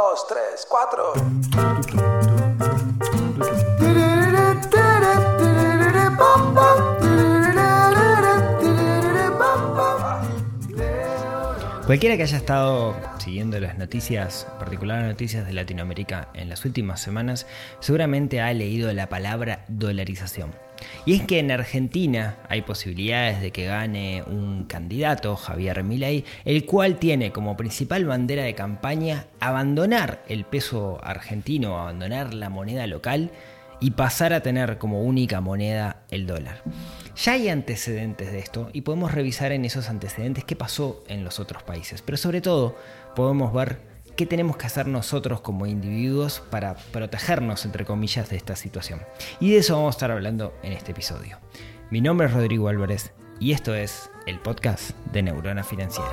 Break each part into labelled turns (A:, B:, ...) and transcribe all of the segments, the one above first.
A: dos, tres, cuatro.
B: Cualquiera que haya estado siguiendo las noticias, particular noticias de Latinoamérica en las últimas semanas, seguramente ha leído la palabra dolarización. Y es que en Argentina hay posibilidades de que gane un candidato, Javier Milei, el cual tiene como principal bandera de campaña abandonar el peso argentino, abandonar la moneda local y pasar a tener como única moneda el dólar. Ya hay antecedentes de esto y podemos revisar en esos antecedentes qué pasó en los otros países, pero sobre todo podemos ver qué tenemos que hacer nosotros como individuos para protegernos, entre comillas, de esta situación. Y de eso vamos a estar hablando en este episodio. Mi nombre es Rodrigo Álvarez y esto es el podcast de Neurona Financiera.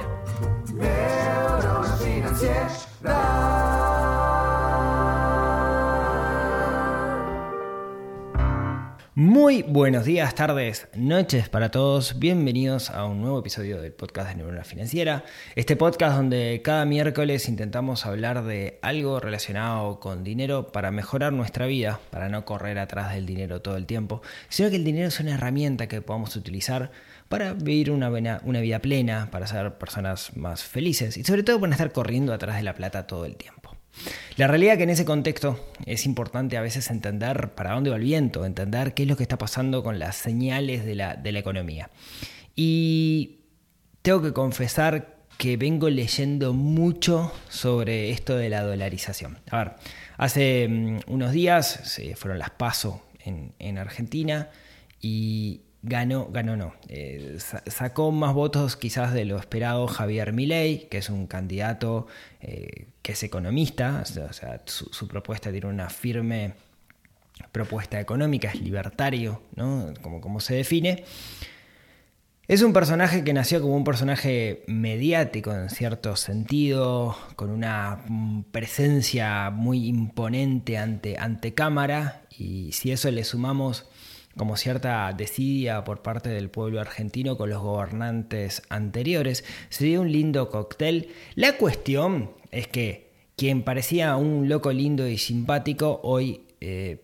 B: Muy buenos días, tardes, noches para todos. Bienvenidos a un nuevo episodio del podcast de Neurona Financiera. Este podcast donde cada miércoles intentamos hablar de algo relacionado con dinero para mejorar nuestra vida, para no correr atrás del dinero todo el tiempo, sino que el dinero es una herramienta que podamos utilizar para vivir una, una vida plena, para ser personas más felices y sobre todo para estar corriendo atrás de la plata todo el tiempo. La realidad es que en ese contexto es importante a veces entender para dónde va el viento, entender qué es lo que está pasando con las señales de la, economía. Y tengo que confesar que vengo leyendo mucho sobre esto de la dolarización. A ver, hace mm, unos días se fueron las PASO en, en Argentina y ganó, ganó no, eh, sacó más votos quizás de lo esperado Javier Milei, que es un candidato eh, que es economista, o sea, su, propuesta tiene una firme propuesta económica, es libertario, ¿no? como, como se define. Es un personaje que nació como un personaje mediático en cierto sentido, con una mm, presencia muy imponente ante, ante cámara, y si eso le sumamos como cierta desidia por parte del pueblo argentino con los gobernantes anteriores. Sería un lindo cóctel. La cuestión es que quien parecía un loco lindo y simpático hoy eh,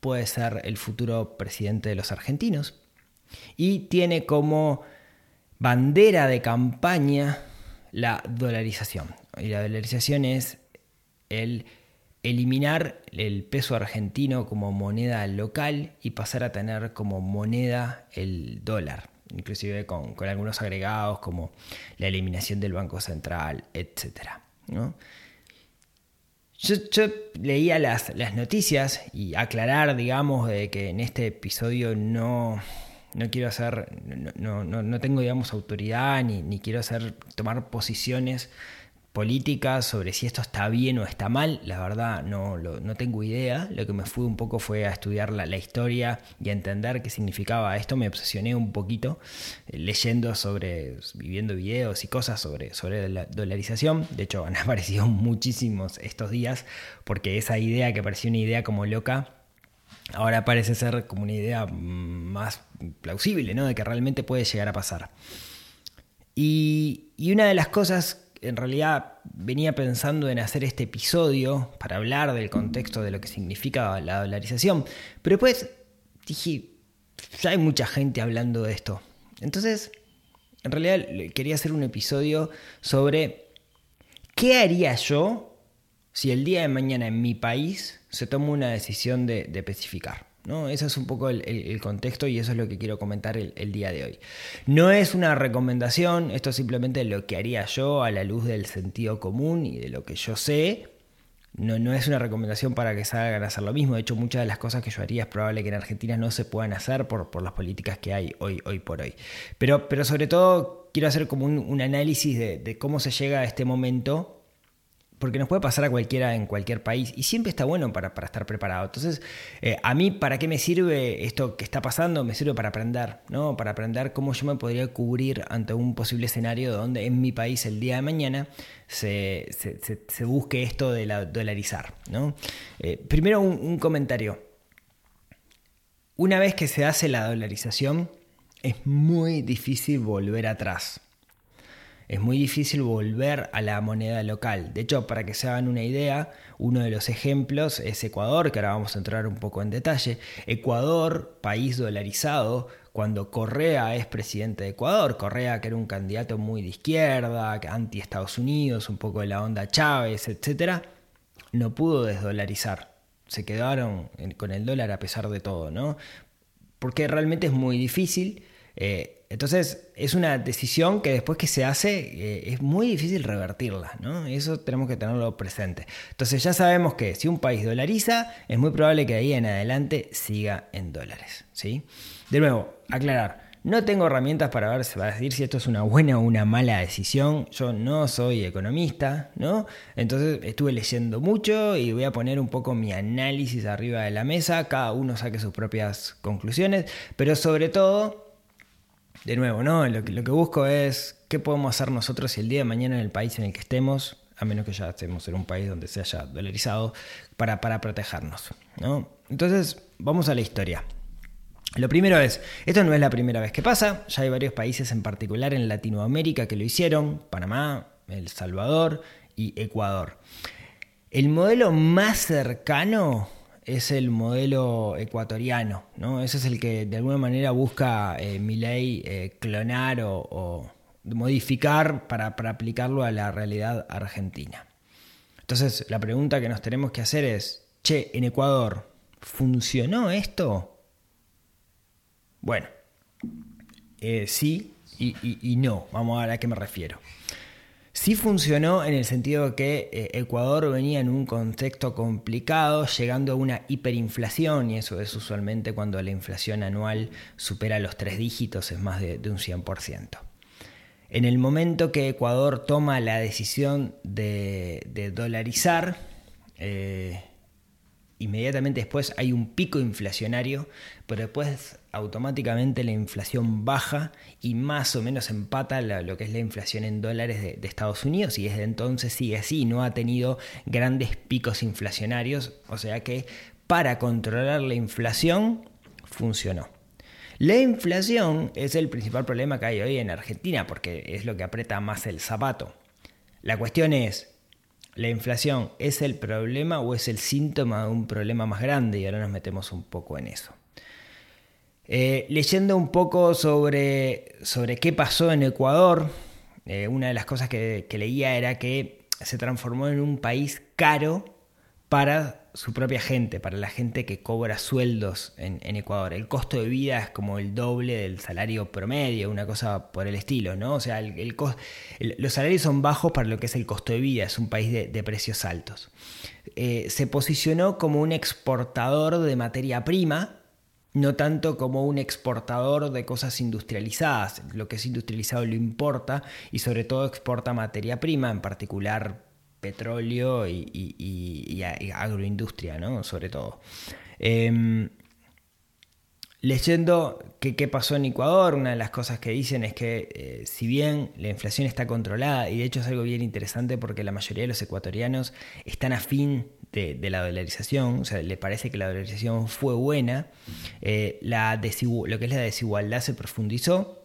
B: puede ser el futuro presidente de los argentinos y tiene como bandera de campaña la dolarización. Y la dolarización es el eliminar el peso argentino como moneda local y pasar a tener como moneda el dólar, inclusive con, algunos agregados como la eliminación del Banco Central, etc. Yo, leía las, noticias y aclarar, digamos, de que en este episodio no, no quiero hacer, no, no, tengo, digamos, autoridad ni, ni quiero hacer, tomar posiciones política sobre si esto está bien o está mal, la verdad no, no tengo idea. Lo que me fui un poco fue a estudiar la, historia y a entender qué significaba esto. Me obsesioné un poquito eh, leyendo sobre, viviendo videos y cosas sobre, sobre la dolarización. De hecho, han aparecido muchísimos estos días porque esa idea que parecía una idea como loca, ahora parece ser como una idea más plausible, ¿no? De que realmente puede llegar a pasar. Y, y una de las cosas en realidad venía pensando en hacer este episodio para hablar del contexto de lo que significa la dolarización, pero después dije, ya hay mucha gente hablando de esto. Entonces, en realidad quería hacer un episodio sobre qué haría yo si el día de mañana en mi país se toma una decisión de, de especificar. ¿No? Ese es un poco el, contexto y eso es lo que quiero comentar el, día de hoy. No es una recomendación, esto es simplemente lo que haría yo a la luz del sentido común y de lo que yo sé. No, no es una recomendación para que salgan a hacer lo mismo. De hecho, muchas de las cosas que yo haría es probable que en Argentina no se puedan hacer por, por las políticas que hay hoy, hoy por hoy. Pero, pero sobre todo quiero hacer como un, análisis de, de cómo se llega a este momento porque nos puede pasar a cualquiera en cualquier país y siempre está bueno para, estar preparado. Entonces, eh, a mí, ¿para qué me sirve esto que está pasando? Me sirve para aprender, ¿no? Para aprender cómo yo me podría cubrir ante un posible escenario donde en mi país el día de mañana se, busque esto de la dolarizar, ¿no? Eh, primero un comentario. Una vez que se hace la dolarización, es muy difícil volver atrás. Es muy difícil volver a la moneda local. De hecho, para que se hagan una idea, uno de los ejemplos es Ecuador, que ahora vamos a entrar un poco en detalle. Ecuador, país dolarizado, cuando Correa es presidente de Ecuador, Correa que era un candidato muy de izquierda, anti Estados Unidos, un poco de la onda Chávez, etc., no pudo desdolarizar. Se quedaron con el dólar a pesar de todo, ¿no? Porque realmente es muy difícil. Eh, entonces es una decisión que después que se hace eh, es muy difícil revertirla, ¿no? Eso tenemos que tenerlo presente. Entonces ya sabemos que si un país dolariza, es muy probable que de ahí en adelante siga en dólares, ¿sí? De nuevo, aclarar. No tengo herramientas para ver para decir si esto es una buena o una mala decisión. Yo no soy economista, ¿no? Entonces estuve leyendo mucho y voy a poner un poco mi análisis arriba de la mesa. Cada uno saque sus propias conclusiones, pero sobre todo de nuevo, ¿no? Lo que, lo que busco es qué podemos hacer nosotros si el día de mañana en el país en el que estemos, a menos que ya estemos en un país donde se haya dolarizado, para, para protegernos, ¿no? Entonces, vamos a la historia. Lo primero es, esto no es la primera vez que pasa, ya hay varios países en particular en Latinoamérica que lo hicieron, Panamá, El Salvador y Ecuador. El modelo más cercano es el modelo ecuatoriano, ¿no? Ese es el que de alguna manera busca eh, mi ley eh, clonar o, modificar para, aplicarlo a la realidad argentina. Entonces, la pregunta que nos tenemos que hacer es, che, en Ecuador, ¿funcionó esto? Bueno, eh, sí y no, vamos a ver a qué me refiero. Sí funcionó en el sentido que eh, Ecuador venía en un contexto complicado, llegando a una hiperinflación, y eso es usualmente cuando la inflación anual supera los tres dígitos, es más de, un 100%. En el momento que Ecuador toma la decisión de, dolarizar, eh, inmediatamente después hay un pico inflacionario, pero después automáticamente la inflación baja y más o menos empata lo que es la inflación en dólares de, Estados Unidos y desde entonces sigue así, no ha tenido grandes picos inflacionarios, o sea que para controlar la inflación funcionó. La inflación es el principal problema que hay hoy en Argentina porque es lo que aprieta más el zapato. La cuestión es, ¿La inflación es el problema o es el síntoma de un problema más grande? Y ahora nos metemos un poco en eso. Eh, leyendo un poco sobre, sobre qué pasó en Ecuador, eh, una de las cosas que leía era que se transformó en un país caro para su propia gente, para la gente que cobra sueldos en, Ecuador. El costo de vida es como el doble del salario promedio, una cosa por el estilo, ¿no? O sea, el, los salarios son bajos para lo que es el costo de vida, es un país de, precios altos. Eh, se posicionó como un exportador de materia prima, no tanto como un exportador de cosas industrializadas. Lo que es industrializado lo importa y sobre todo exporta materia prima, en particular petróleo y, agroindustria, ¿no? Sobre todo. Em, leyendo qué pasó en Ecuador, una de las cosas que dicen es que eh, si bien la inflación está controlada, y de hecho es algo bien interesante porque la mayoría de los ecuatorianos están afín de, la dolarización, o sea, le parece que la dolarización fue buena, eh, la lo que es la desigualdad se profundizó,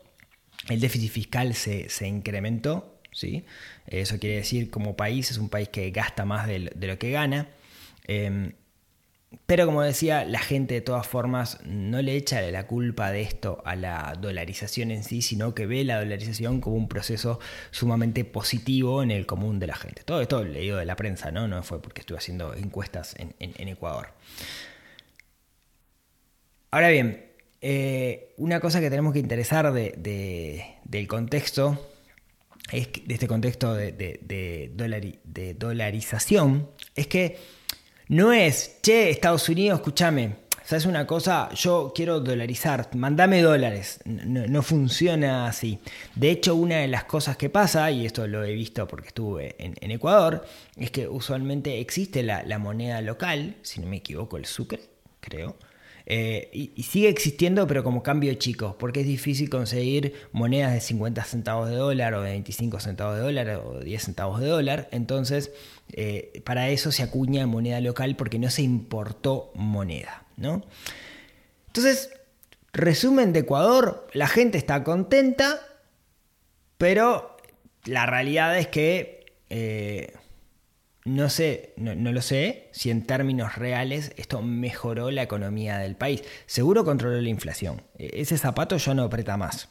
B: el déficit fiscal se, se incrementó, ¿sí? Eso quiere decir, como país, es un país que gasta más de, lo que gana. Em, pero como decía, la gente de todas formas no le echa la culpa de esto a la dolarización en sí, sino que ve la dolarización como un proceso sumamente positivo en el común de la gente. Todo esto leído de la prensa, ¿no? No fue porque estuve haciendo encuestas en, Ecuador. Ahora bien, eh, una cosa que tenemos que interesar del contexto es de este contexto de, de, dolarización, es que no es, che, Estados Unidos, escúchame, ¿sabes una cosa? Yo quiero dolarizar, mandame dólares. No, funciona así. De hecho, una de las cosas que pasa, y esto lo he visto porque estuve en, Ecuador, es que usualmente existe la, moneda local, si no me equivoco, el sucre, creo eh, y, sigue existiendo, pero como cambio chico, porque es difícil conseguir monedas de 50 centavos de dólar o de 25 centavos de dólar o 10 centavos de dólar. Entonces, eh, para eso se acuña moneda local porque no se importó moneda. ¿no? Entonces, resumen de Ecuador, la gente está contenta, pero la realidad es que eh, no sé, no, lo sé si en términos reales esto mejoró la economía del país. Seguro controló la inflación. E, ese zapato ya no aprieta más.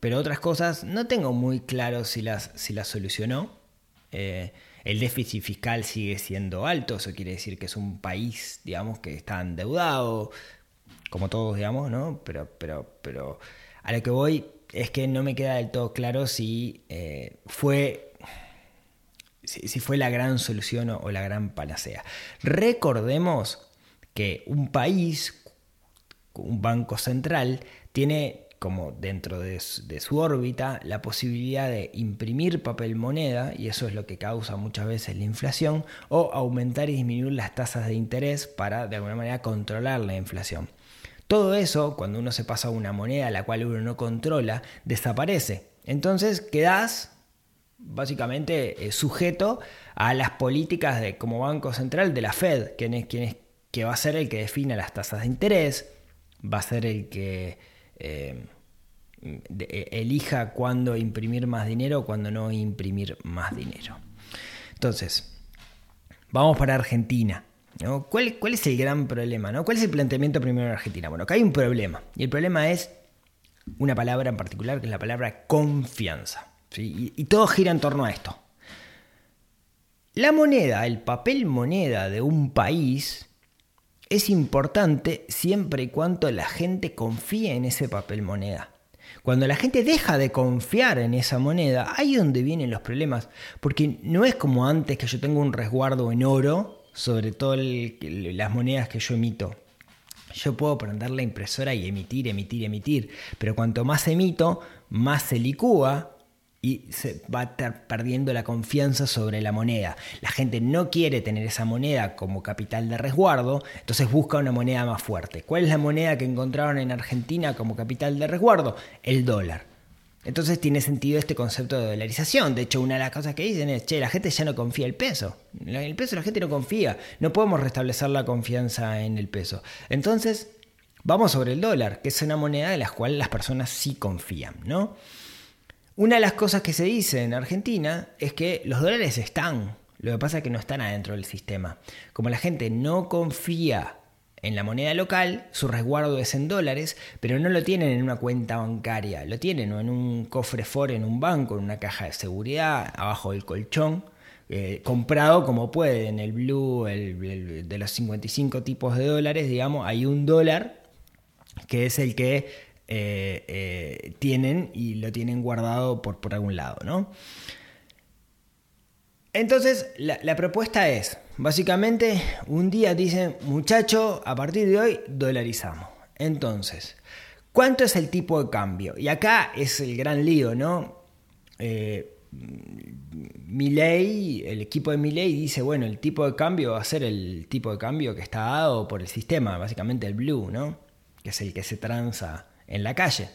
B: Pero otras cosas no tengo muy claro si las, si las solucionó. Eh, el déficit fiscal sigue siendo alto, eso quiere decir que es un país, digamos, que está endeudado, como todos, digamos, ¿no? Pero, pero, pero a lo que voy es que no me queda del todo claro si eh, fue si, fue la gran solución o, la gran panacea. Recordemos que un país, un banco central, tiene como dentro de su, órbita la posibilidad de imprimir papel moneda, y eso es lo que causa muchas veces la inflación, o aumentar y disminuir las tasas de interés para de alguna manera controlar la inflación. Todo eso, cuando uno se pasa a una moneda a la cual uno no controla, desaparece. Entonces quedas básicamente eh, sujeto a las políticas de, como Banco Central de la Fed, quien es, quien es, que va a ser el que define las tasas de interés, va a ser el que eh, e, elija cuándo imprimir más dinero o cuándo no imprimir más dinero. Entonces, vamos para Argentina. ¿Cuál, ¿Cuál, es el gran problema? ¿no? ¿Cuál es el planteamiento primero en Argentina? Bueno, acá hay un problema. Y el problema es una palabra en particular, que es la palabra confianza. Y, todo gira en torno a esto. La moneda, el papel moneda de un país es importante siempre y cuando la gente confíe en ese papel moneda. Cuando la gente deja de confiar en esa moneda, ahí es donde vienen los problemas. Porque no es como antes que yo tengo un resguardo en oro sobre todas las monedas que yo emito. Yo puedo prender la impresora y emitir, emitir, emitir. Pero cuanto más emito, más se licúa y se va a estar perdiendo la confianza sobre la moneda. La gente no quiere tener esa moneda como capital de resguardo, entonces busca una moneda más fuerte. ¿Cuál es la moneda que encontraron en Argentina como capital de resguardo? El dólar. Entonces tiene sentido este concepto de dolarización. De hecho, una de las cosas que dicen es, che, la gente ya no confía en el peso. En el peso la gente no confía. No podemos restablecer la confianza en el peso. Entonces, vamos sobre el dólar, que es una moneda de la cual las personas sí confían, ¿no? Una de las cosas que se dice en Argentina es que los dólares están, lo que pasa es que no están adentro del sistema. Como la gente no confía en la moneda local, su resguardo es en dólares, pero no lo tienen en una cuenta bancaria, lo tienen en un cofre for en un banco, en una caja de seguridad, abajo del colchón, eh, comprado como puede, en el blue, de los 55 tipos de dólares, digamos, hay un dólar que es el que eh, eh, tienen y lo tienen guardado por, por algún lado, ¿no? Entonces, la, propuesta es, básicamente, un día dicen, muchacho, a partir de hoy dolarizamos. Entonces, ¿cuánto es el tipo de cambio? Y acá es el gran lío, ¿no? Eh, el equipo de Milei dice, bueno, el tipo de cambio va a ser el tipo de cambio que está dado por el sistema, básicamente el blue, ¿no? Que es el que se transa en la calle.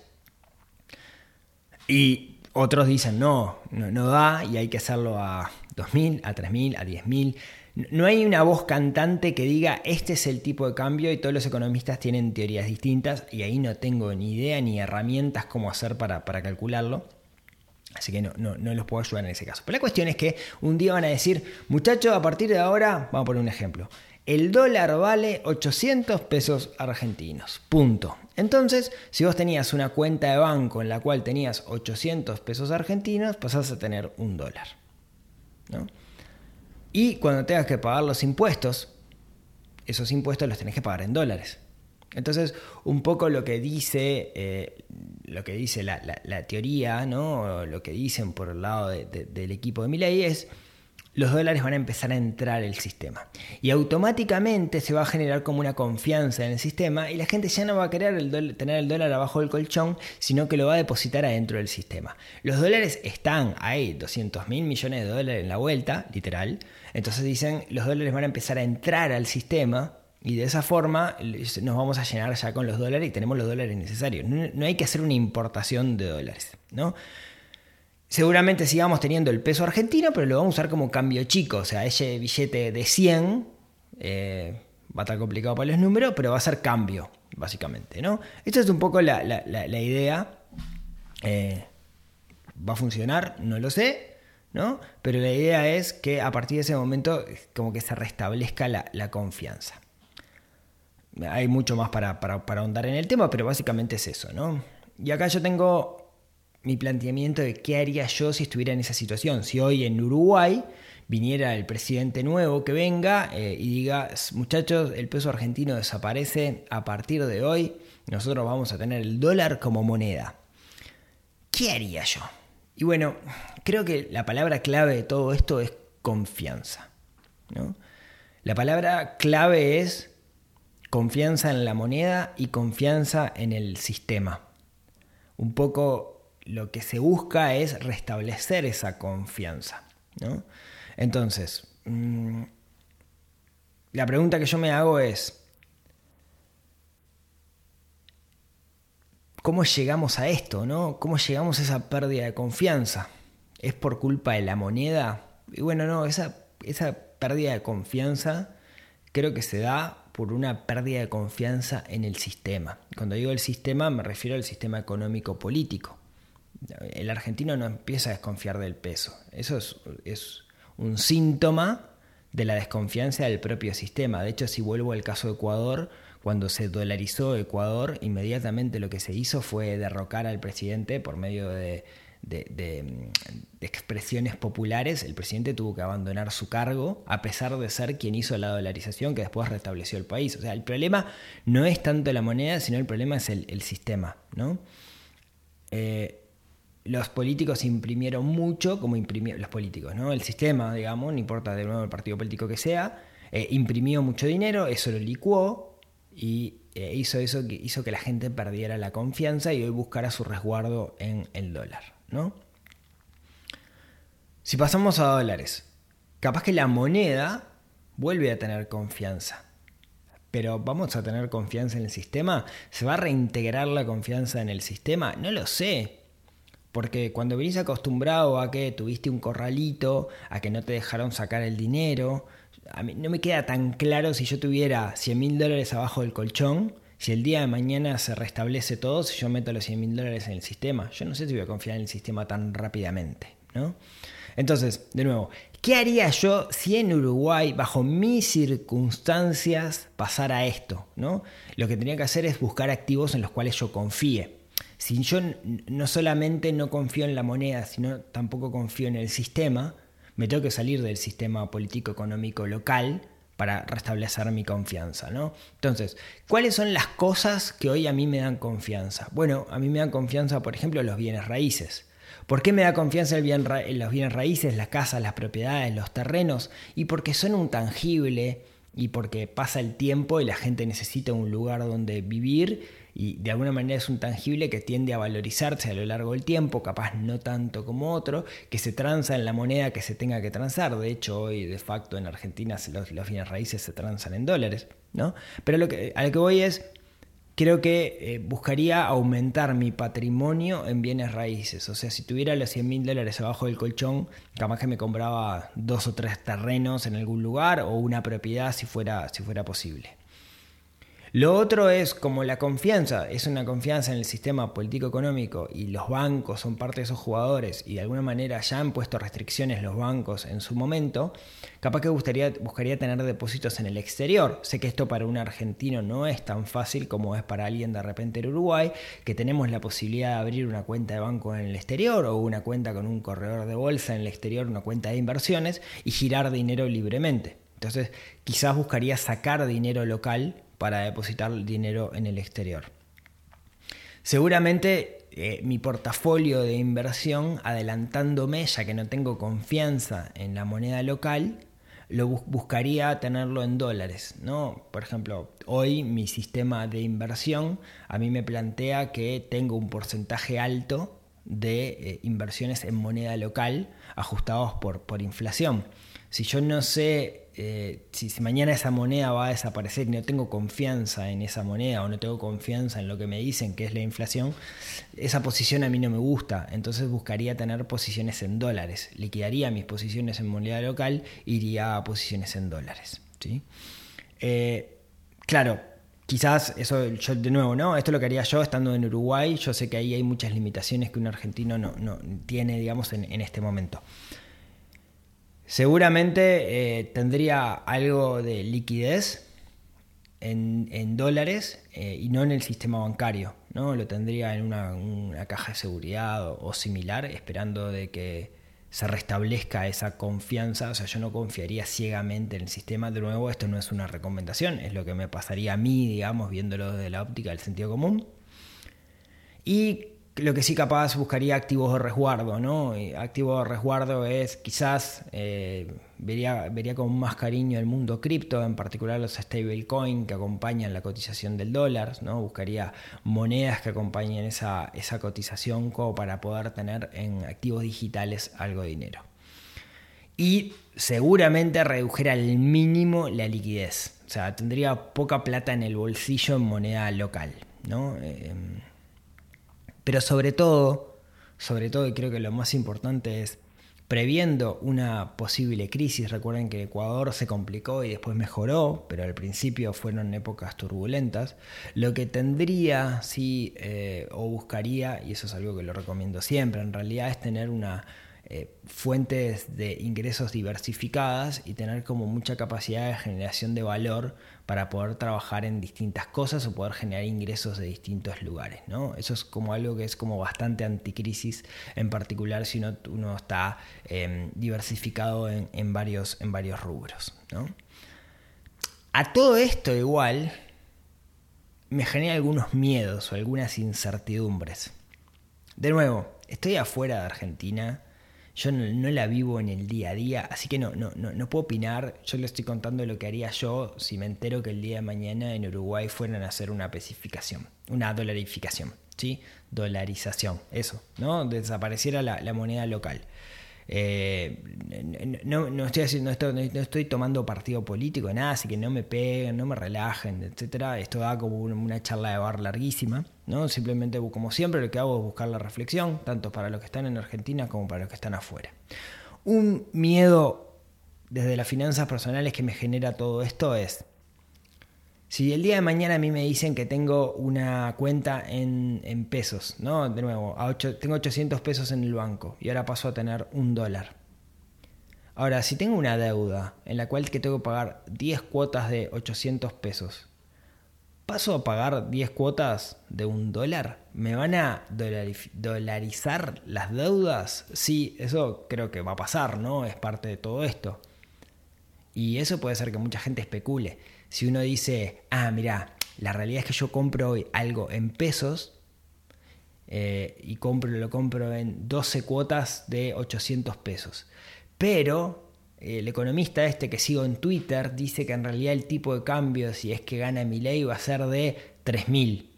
B: Y otros dicen, no, no, da y hay que hacerlo a 2.000, a 3.000, a 10.000. No hay una voz cantante que diga, este es el tipo de cambio y todos los economistas tienen teorías distintas y ahí no tengo ni idea ni herramientas cómo hacer para, calcularlo. Así que no, no, no, los puedo ayudar en ese caso. Pero la cuestión es que un día van a decir, muchachos, a partir de ahora, vamos a poner un ejemplo, el dólar vale 800 pesos argentinos. Punto. Entonces, si vos tenías una cuenta de banco en la cual tenías 800 pesos argentinos, pasás a tener un dólar. Y cuando tengas que pagar los impuestos, esos impuestos los tenés que pagar en dólares. Entonces, un poco lo que dice, eh, lo que dice la, teoría, ¿no? lo que dicen por el lado del equipo de Milei es los dólares van a empezar a entrar el sistema. Y automáticamente se va a generar como una confianza en el sistema y la gente ya no va a querer tener el dólar abajo del colchón, sino que lo va a depositar adentro del sistema. Los dólares están ahí, 200 mil millones de dólares en la vuelta, literal. Entonces dicen, los dólares van a empezar a entrar al sistema y de esa forma nos vamos a llenar ya con los dólares y tenemos los dólares necesarios. No, no hay que hacer una importación de dólares, ¿no? Seguramente sigamos teniendo el peso argentino, pero lo vamos a usar como cambio chico. O sea, ese billete de 100 eh, va a estar complicado para los números, pero va a ser cambio, básicamente. ¿no? Esta es un poco la, idea. Eh, ¿Va a funcionar? No lo sé. ¿no? Pero la idea es que a partir de ese momento como que se restablezca la, confianza. Hay mucho más para, para, para, ahondar en el tema, pero básicamente es eso, ¿no? Y acá yo tengo mi planteamiento de qué haría yo si estuviera en esa situación. Si hoy en Uruguay viniera el presidente nuevo que venga eh, y diga, muchachos, el peso argentino desaparece a partir de hoy, nosotros vamos a tener el dólar como moneda. ¿Qué haría yo? Y bueno, creo que la palabra clave de todo esto es confianza. La palabra clave es confianza en la moneda y confianza en el sistema. Un poco lo que se busca es restablecer esa confianza. Entonces, mm, la pregunta que yo me hago es, ¿cómo llegamos a esto? ¿no? ¿Cómo llegamos a esa pérdida de confianza? ¿Es por culpa de la moneda? Y bueno, no, esa, esa pérdida de confianza creo que se da por una pérdida de confianza en el sistema. Cuando digo el sistema me refiero al sistema económico político. El argentino no empieza a desconfiar del peso. Eso es, un síntoma de la desconfianza del propio sistema. De hecho, si vuelvo al caso de Ecuador, cuando se dolarizó Ecuador, inmediatamente lo que se hizo fue derrocar al presidente por medio de, expresiones populares. El presidente tuvo que abandonar su cargo, a pesar de ser quien hizo la dolarización que después restableció el país. O sea, el problema no es tanto la moneda, sino el problema es el, sistema. ¿no? Eh, los políticos imprimieron mucho, como imprimieron los políticos, ¿no? El sistema, digamos, no importa de nuevo el partido político que sea, eh, imprimió mucho dinero, eso lo licuó y eh, hizo eso que hizo que la gente perdiera la confianza y hoy buscara su resguardo en el dólar, ¿no? Si pasamos a dólares, capaz que la moneda vuelve a tener confianza. Pero ¿vamos a tener confianza en el sistema? ¿Se va a reintegrar la confianza en el sistema? No lo sé. Porque cuando venís acostumbrado a que tuviste un corralito, a que no te dejaron sacar el dinero, a mí no me queda tan claro si yo tuviera 100 mil dólares abajo del colchón, si el día de mañana se restablece todo, si yo meto los 100 mil dólares en el sistema. Yo no sé si voy a confiar en el sistema tan rápidamente. ¿no? Entonces, de nuevo, ¿qué haría yo si en Uruguay, bajo mis circunstancias, pasara esto? ¿no? Lo que tenía que hacer es buscar activos en los cuales yo confíe si yo no solamente no confío en la moneda, sino tampoco confío en el sistema, me tengo que salir del sistema político-económico local para restablecer mi confianza, ¿no? Entonces, ¿cuáles son las cosas que hoy a mí me dan confianza? Bueno, a mí me dan confianza, por ejemplo, los bienes raíces. ¿Por qué me da confianza el bien los bienes raíces, las casas, las propiedades, los terrenos? Y porque son un tangible y porque pasa el tiempo y la gente necesita un lugar donde vivir y de alguna manera es un tangible que tiende a valorizarse a lo largo del tiempo, capaz no tanto como otro, que se transa en la moneda que se tenga que transar. De hecho, hoy de facto en Argentina los, los bienes raíces se transan en dólares, ¿no? Pero lo que, a lo que voy es, creo que eh, buscaría aumentar mi patrimonio en bienes raíces. O sea, si tuviera los 100 mil dólares abajo del colchón, capaz que me compraba dos o tres terrenos en algún lugar o una propiedad si fuera, si fuera posible. Lo otro es como la confianza, es una confianza en el sistema político-económico y los bancos son parte de esos jugadores y de alguna manera ya han puesto restricciones los bancos en su momento, capaz que gustaría, buscaría tener depósitos en el exterior. Sé que esto para un argentino no es tan fácil como es para alguien de repente en Uruguay, que tenemos la posibilidad de abrir una cuenta de banco en el exterior o una cuenta con un corredor de bolsa en el exterior, una cuenta de inversiones y girar dinero libremente. Entonces, quizás buscaría sacar dinero local para depositar dinero en el exterior. Seguramente eh, mi portafolio de inversión, adelantándome, ya que no tengo confianza en la moneda local, lo buscaría tenerlo en dólares, ¿no? Por ejemplo, hoy mi sistema de inversión a mí me plantea que tengo un porcentaje alto de eh, inversiones en moneda local ajustados por, por inflación. Si yo no sé eh, si, mañana esa moneda va a desaparecer y no tengo confianza en esa moneda o no tengo confianza en lo que me dicen que es la inflación, esa posición a mí no me gusta. Entonces buscaría tener posiciones en dólares. Liquidaría mis posiciones en moneda local, iría a posiciones en dólares. ¿sí? Eh, claro, quizás eso yo de nuevo, ¿no? Esto lo que haría yo estando en Uruguay. Yo sé que ahí hay muchas limitaciones que un argentino no, tiene, digamos, en, en este momento. Seguramente eh, tendría algo de liquidez en, dólares eh, y no en el sistema bancario. ¿no? Lo tendría en una, caja de seguridad o, similar, esperando de que se restablezca esa confianza. O sea, yo no confiaría ciegamente en el sistema. De nuevo, esto no es una recomendación, es lo que me pasaría a mí, digamos, viéndolo desde la óptica del sentido común. Y lo que sí capaz buscaría activos de resguardo, ¿no? activo de resguardo es quizás eh, vería, vería con más cariño el mundo cripto, en particular los stablecoin que acompañan la cotización del dólar, ¿no? Buscaría monedas que acompañen esa, esa cotización como para poder tener en activos digitales algo de dinero. Y seguramente redujera al mínimo la liquidez. O sea, tendría poca plata en el bolsillo en moneda local, ¿no? Eh, pero sobre todo, sobre todo, y creo que lo más importante es, previendo una posible crisis, recuerden que Ecuador se complicó y después mejoró, pero al principio fueron épocas turbulentas, lo que tendría, sí, eh, o buscaría, y eso es algo que lo recomiendo siempre, en realidad es tener una eh, fuentes de ingresos diversificadas y tener como mucha capacidad de generación de valor para poder trabajar en distintas cosas o poder generar ingresos de distintos lugares. ¿no? Eso es como algo que es como bastante anticrisis, en particular si uno, está em, diversificado en, varios, en varios rubros. A todo esto igual me genera algunos miedos o algunas incertidumbres. De nuevo, estoy afuera de Argentina yo no, la vivo en el día a día, así que no, no, no, no puedo opinar. Yo le estoy contando lo que haría yo si me entero que el día de mañana en Uruguay fueran a hacer una especificación, una dolarificación, ¿sí? Dolarización, eso, ¿no? Desapareciera la, la moneda local. Eh, no, no, estoy haciendo esto, no estoy tomando partido político, nada, así que no me peguen, no me relajen, etcétera. Esto da como una charla de bar larguísima, ¿no? Simplemente, como siempre, lo que hago es buscar la reflexión, tanto para los que están en Argentina como para los que están afuera. Un miedo desde las finanzas personales que me genera todo esto es si el día de mañana a mí me dicen que tengo una cuenta en, pesos, ¿no? De nuevo, tengo 800 pesos en el banco y ahora paso a tener un dólar. Ahora, si tengo una deuda en la cual que tengo que pagar 10 cuotas de 800 pesos, ¿paso a pagar 10 cuotas de un dólar? ¿Me van a dolarizar las deudas? Sí, eso creo que va a pasar, ¿no? Es parte de todo esto. Y eso puede ser que mucha gente especule si uno dice, ah, mira, la realidad es que yo compro hoy algo en pesos eh, y compro, lo compro en 12 cuotas de 800 pesos. Pero el economista este que sigo en Twitter dice que en realidad el tipo de cambio, si es que gana mi ley, va a ser de 3000.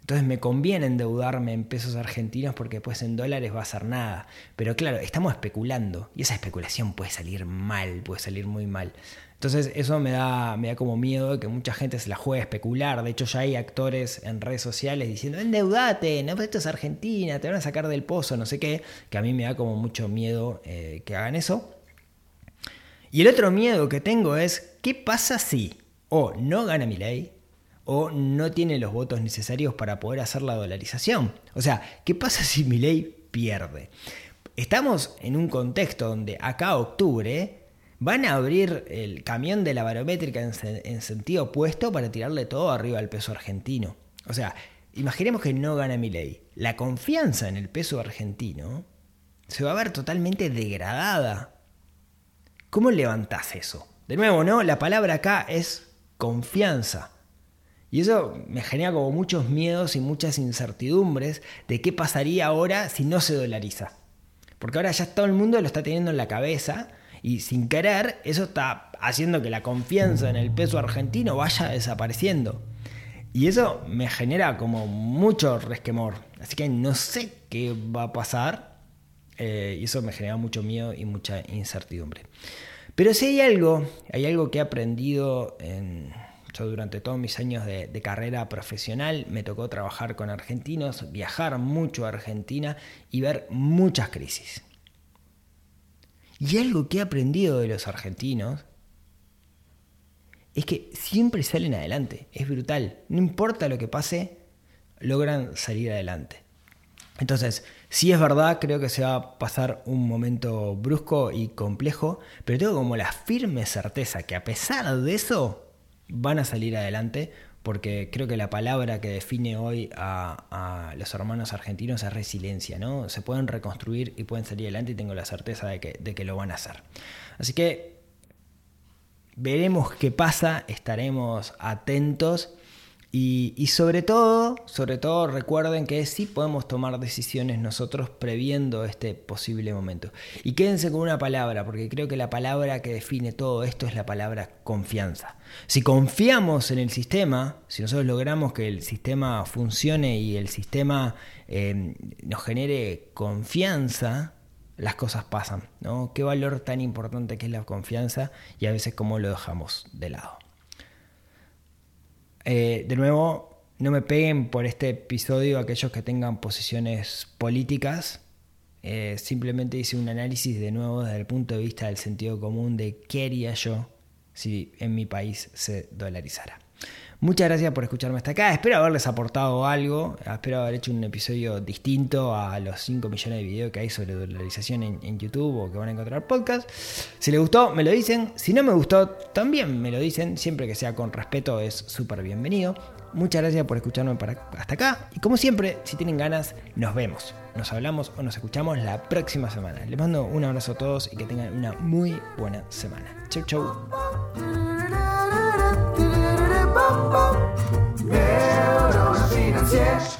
B: Entonces me conviene endeudarme en pesos argentinos porque pues en dólares va a ser nada. Pero claro, estamos especulando y esa especulación puede salir mal, puede salir muy mal. Entonces eso me da, me da como miedo de que mucha gente se la juegue a especular. De hecho ya hay actores en redes sociales diciendo, endeudate, no, esto es Argentina, te van a sacar del pozo, no sé qué, que a mí me da como mucho miedo eh, que hagan eso. Y el otro miedo que tengo es, ¿qué pasa si o no gana mi ley o no tiene los votos necesarios para poder hacer la dolarización? O sea, ¿qué pasa si mi ley pierde? Estamos en un contexto donde acá octubre van a abrir el camión de la barométrica en, sentido opuesto para tirarle todo arriba al peso argentino. O sea, imaginemos que no gana mi ley. La confianza en el peso argentino se va a ver totalmente degradada. ¿Cómo levantás eso? De nuevo, ¿no? La palabra acá es confianza. Y eso me genera como muchos miedos y muchas incertidumbres de qué pasaría ahora si no se dolariza. Porque ahora ya todo el mundo lo está teniendo en la cabeza y sin querer, eso está haciendo que la confianza en el peso argentino vaya desapareciendo. Y eso me genera como mucho resquemor. Así que no sé qué va a pasar. Eh, y eso me genera mucho miedo y mucha incertidumbre. Pero si hay algo, hay algo que he aprendido en, yo durante todos mis años de, de, carrera profesional. Me tocó trabajar con argentinos, viajar mucho a Argentina y ver muchas crisis. Y algo que he aprendido de los argentinos es que siempre salen adelante, es brutal. No importa lo que pase, logran salir adelante. Entonces, si es verdad, creo que se va a pasar un momento brusco y complejo, pero tengo como la firme certeza que a pesar de eso van a salir adelante, porque creo que la palabra que define hoy a, los hermanos argentinos es resiliencia, ¿no? Se pueden reconstruir y pueden salir adelante y tengo la certeza de que, lo van a hacer. Así que veremos qué pasa, estaremos atentos y, sobre todo, sobre todo recuerden que sí podemos tomar decisiones nosotros previendo este posible momento. Y quédense con una palabra, porque creo que la palabra que define todo esto es la palabra confianza. Si confiamos en el sistema, si nosotros logramos que el sistema funcione y el sistema eh, nos genere confianza, las cosas pasan. ¿no? Qué valor tan importante que es la confianza y a veces cómo lo dejamos de lado. Eh, de nuevo, no me peguen por este episodio aquellos que tengan posiciones políticas. Eh, simplemente hice un análisis de nuevo desde el punto de vista del sentido común de qué haría yo si en mi país se dolarizara. Muchas gracias por escucharme hasta acá. Espero haberles aportado algo. Espero haber hecho un episodio distinto a los 5 millones de videos que hay sobre dolarización en, YouTube o que van a encontrar podcast. Si les gustó, me lo dicen. Si no me gustó, también me lo dicen. Siempre que sea con respeto es súper bienvenido. Muchas gracias por escucharme hasta acá. Y como siempre, si tienen ganas, nos vemos. Nos hablamos o nos escuchamos la próxima semana. Les mando un abrazo a todos y que tengan una muy buena semana. Chau, chau. Neuros financieros.